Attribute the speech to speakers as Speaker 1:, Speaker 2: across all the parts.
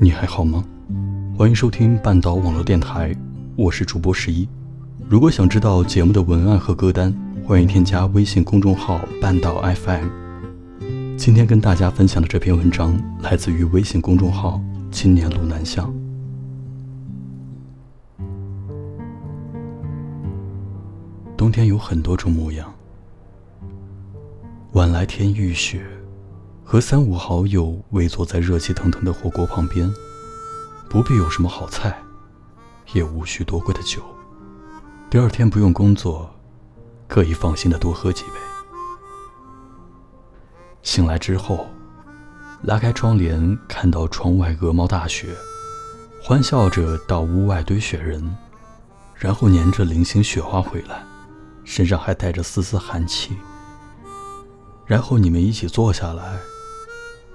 Speaker 1: 你
Speaker 2: 还好吗？欢迎收听半岛网络电台，我是主播十一。如果想知道节目的文案和歌单，欢迎添加微信公众号半岛 FM。今天跟大家分享的这篇文章来自于微信公众号青年路南巷。冬天有很多种模样，晚来天欲雪。和三五好友围坐在热气腾腾的火锅旁边，不必有什么好菜，也无需多贵的酒。第二天不用工作，可以放心的多喝几杯。醒来之后，拉开窗帘，看到窗外鹅毛大雪，欢笑着到屋外堆雪人，然后粘着零星雪花回来，身上还带着丝丝寒气。然后你们一起坐下来。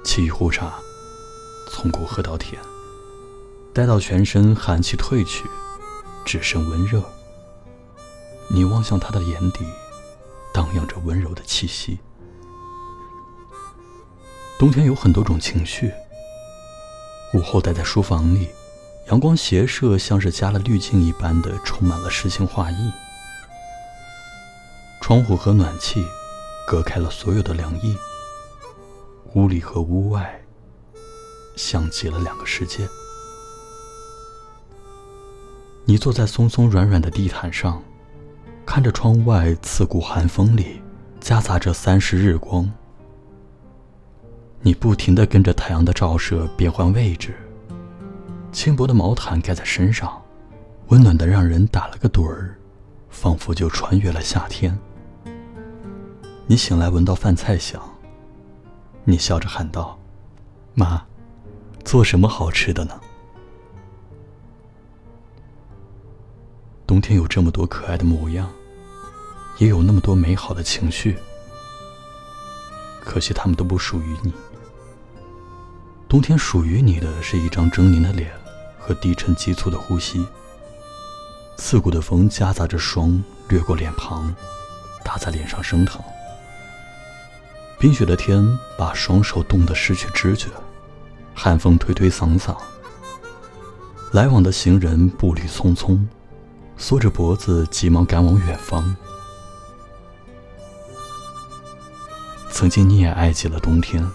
Speaker 2: 沏一壶茶，从苦喝到甜，待到全身寒气退去，只剩温热。你望向他的眼底，荡漾着温柔的气息。冬天有很多种情绪。午后待在书房里，阳光斜射，像是加了滤镜一般的，充满了诗情画意。窗户和暖气隔开了所有的凉意。屋里和屋外，像极了两个世界。你坐在松松软软的地毯上，看着窗外刺骨寒风里夹杂着三十日光。你不停地跟着太阳的照射变换位置，轻薄的毛毯盖在身上，温暖的让人打了个盹儿，仿佛就穿越了夏天。你醒来闻到饭菜香。你笑着喊道：“妈，做什么好吃的呢？”冬天有这么多可爱的模样，也有那么多美好的情绪，可惜他们都不属于你。冬天属于你的是一张狰狞的脸和低沉急促的呼吸。刺骨的风夹杂着霜掠过脸庞，打在脸上生疼。冰雪的天把双手冻得失去知觉，寒风推推搡搡。来往的行人步履匆匆，缩着脖子急忙赶往远方。曾经你也爱极了冬天，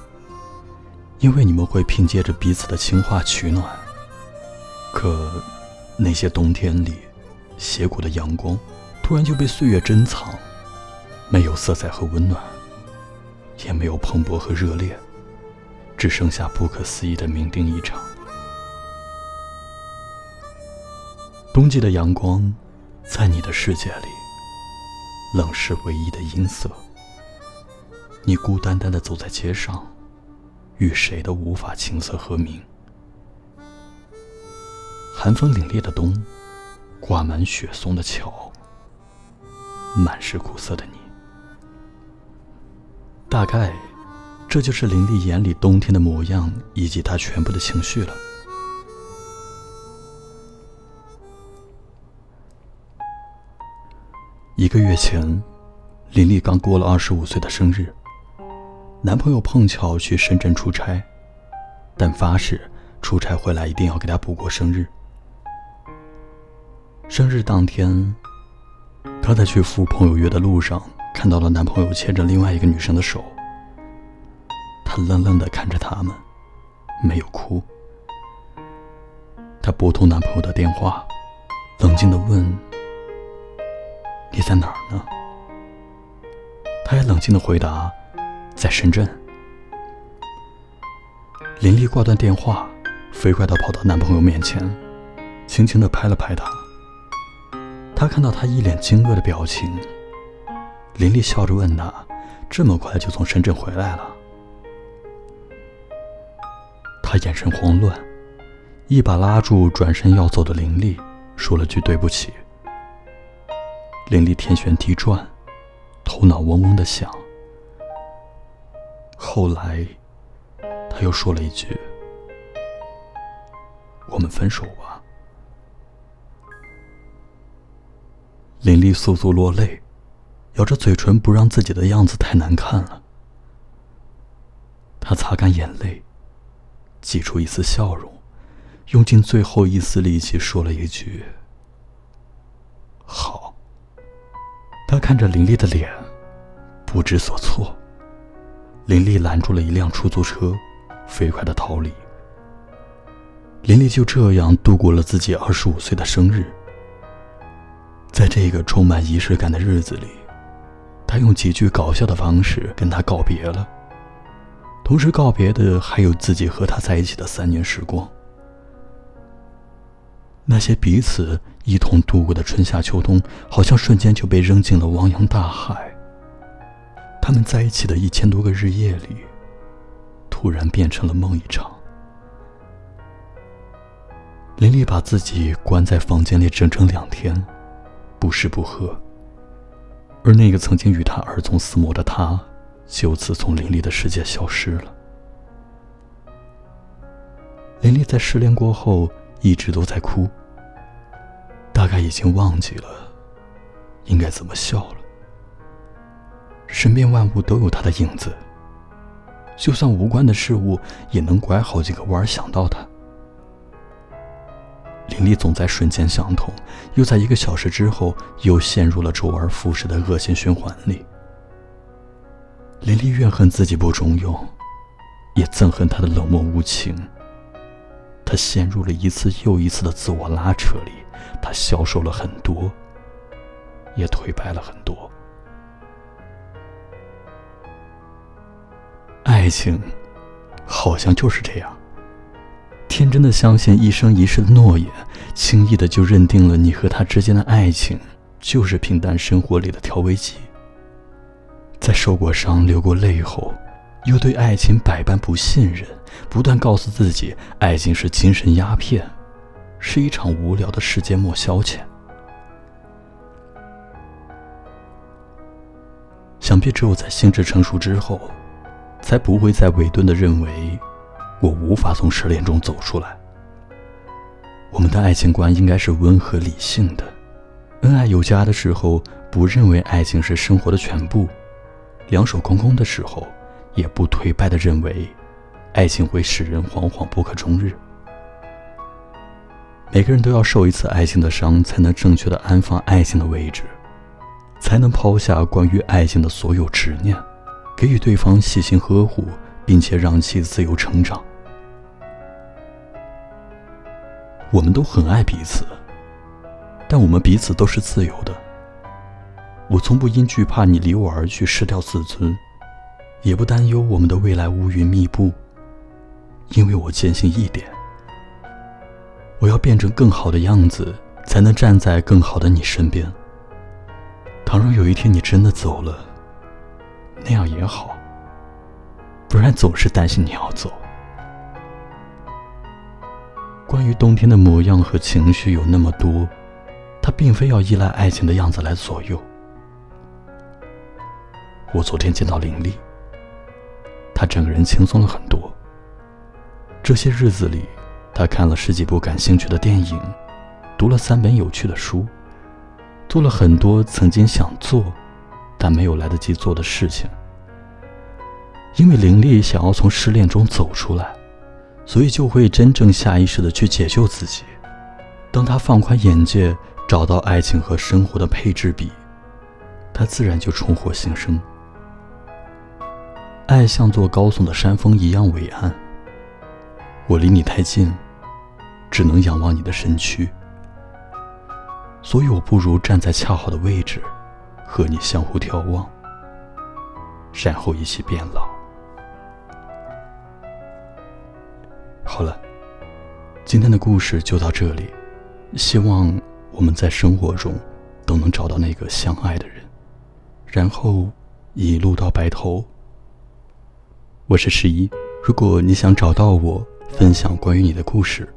Speaker 2: 因为你们会凭借着彼此的情话取暖。可那些冬天里，斜谷的阳光突然就被岁月珍藏，没有色彩和温暖。也没有蓬勃和热烈，只剩下不可思议的酩酊一场。冬季的阳光，在你的世界里，冷是唯一的音色。你孤单单的走在街上，与谁都无法琴瑟和鸣。寒风凛冽的冬，挂满雪松的桥，满是苦涩的你。大概，这就是林丽眼里冬天的模样，以及她全部的情绪了。一个月前，林丽刚过了二十五岁的生日，男朋友碰巧去深圳出差，但发誓出差回来一定要给她补过生日。生日当天，她在去赴朋友约的路上。看到了男朋友牵着另外一个女生的手，她愣愣的看着他们，没有哭。她拨通男朋友的电话，冷静的问：“你在哪儿呢？”他也冷静的回答：“在深圳。”林丽挂断电话，飞快的跑到男朋友面前，轻轻的拍了拍他。他看到他一脸惊愕的表情。林丽笑着问他：“这么快就从深圳回来了？”他眼神慌乱，一把拉住转身要走的林丽，说了句“对不起”。林丽天旋地转，头脑嗡嗡的响。后来，他又说了一句：“我们分手吧。”林丽簌簌落泪，咬着嘴唇不让自己的样子太难看了。他擦干眼泪。挤出一丝笑容，用尽最后一丝力气说了一句：“好。”他看着林丽的脸，不知所措。林丽拦住了一辆出租车，飞快的逃离。林丽就这样度过了自己二十五岁的生日。在这个充满仪式感的日子里，他用几句搞笑的方式跟他告别了。同时告别的还有自己和他在一起的三年时光，那些彼此一同度过的春夏秋冬，好像瞬间就被扔进了汪洋大海。他们在一起的一千多个日夜里，突然变成了梦一场。林丽把自己关在房间里整整两天，不吃不喝，而那个曾经与他耳从厮磨的他。就此从林立的世界消失了。林立在失恋过后一直都在哭，大概已经忘记了应该怎么笑了。身边万物都有他的影子，就算无关的事物也能拐好几个弯想到他。林丽总在瞬间想通，又在一个小时之后又陷入了周而复始的恶性循环里。林丽怨恨自己不中用，也憎恨他的冷漠无情。她陷入了一次又一次的自我拉扯里，她消瘦了很多，也颓败了很多。爱情，好像就是这样，天真的相信一生一世的诺言，轻易的就认定了你和他之间的爱情就是平淡生活里的调味剂。在受过伤、流过泪后，又对爱情百般不信任，不断告诉自己爱情是精神鸦片，是一场无聊的世界末消遣。想必只有在心智成熟之后，才不会再伪钝的认为我无法从失恋中走出来。我们的爱情观应该是温和理性的，恩爱有加的时候，不认为爱情是生活的全部。两手空空的时候，也不颓败的认为，爱情会使人惶惶不可终日。每个人都要受一次爱情的伤，才能正确的安放爱情的位置，才能抛下关于爱情的所有执念，给予对方细心呵护，并且让其自由成长。我们都很爱彼此，但我们彼此都是自由的。我从不因惧怕你离我而去失掉自尊，也不担忧我们的未来乌云密布。因为我坚信一点：我要变成更好的样子，才能站在更好的你身边。倘若有一天你真的走了，那样也好，不然总是担心你要走。关于冬天的模样和情绪有那么多，它并非要依赖爱情的样子来左右。我昨天见到林丽，她整个人轻松了很多。这些日子里，她看了十几部感兴趣的电影，读了三本有趣的书，做了很多曾经想做但没有来得及做的事情。因为林丽想要从失恋中走出来，所以就会真正下意识的去解救自己。当她放宽眼界，找到爱情和生活的配置比，她自然就重获新生。爱像座高耸的山峰一样伟岸。我离你太近，只能仰望你的身躯，所以我不如站在恰好的位置，和你相互眺望，然后一起变老。好了，今天的故事就到这里，希望我们在生活中都能找到那个相爱的人，然后一路到白头。我是十一，如果你想找到我，分享关于你的故事，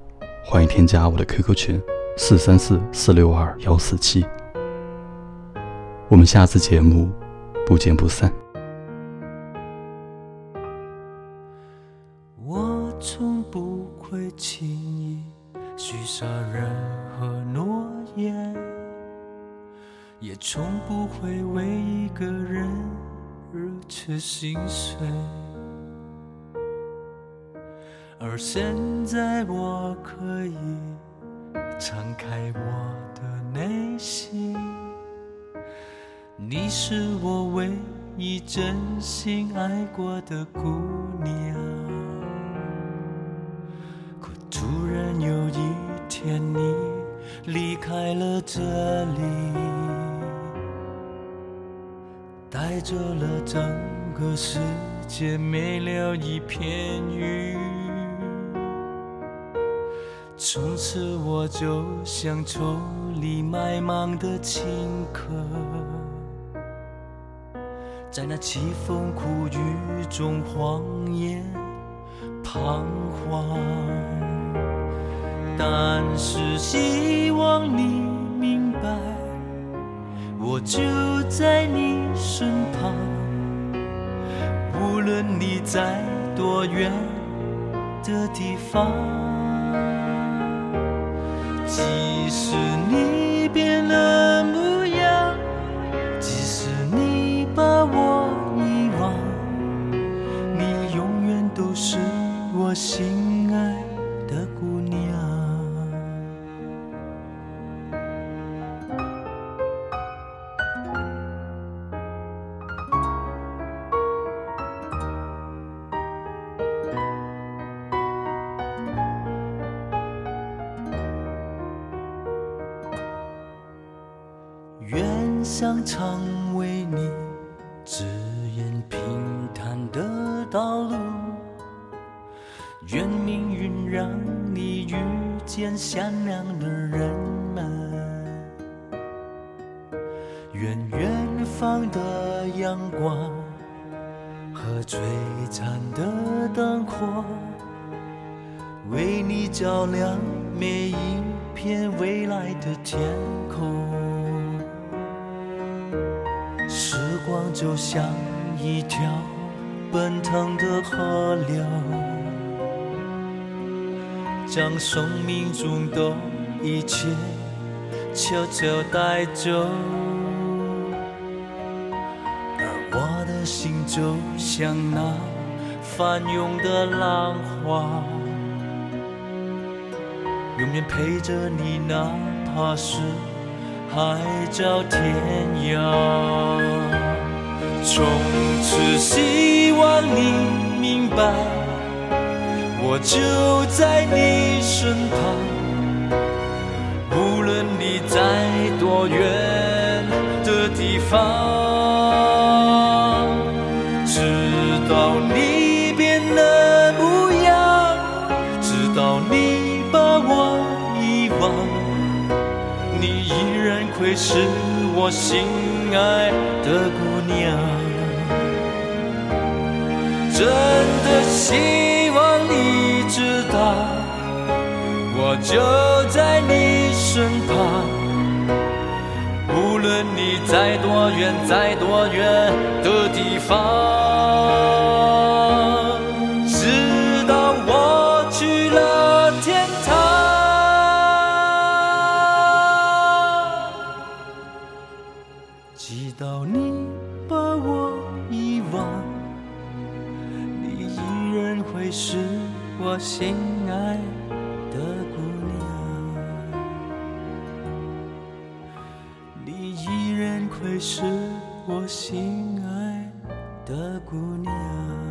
Speaker 2: 欢迎添加我的 QQ 群四三四四六二幺四七。我们下次节目不见不散。
Speaker 3: 你是我唯一真心爱过的姑娘。可突然有一天你离开了这里，带走了整个世界，没留一片云。从此我就像愁里埋芒的青稞，在那凄风苦雨中荒野彷徨。但是希望你明白，我就在你身旁，无论你在多远的地方。即使你想常为你指引平坦的道路，愿命运让你遇见善良的人们，愿远方的阳光和璀璨的灯火，为你照亮每一片未来的天空。时光就像一条奔腾的河流，将生命中的一切悄悄带走。而我的心就像那翻涌的浪花，永远陪着你，哪怕是。海角天涯，从此希望你明白，我就在你身旁，无论你在多远的地方，直到你变了模样，直到你把我遗忘。你依然会是我心爱的姑娘，真的希望你知道，我就在你身旁，无论你在多远，在多远的地方。你依然会是我心爱的姑娘。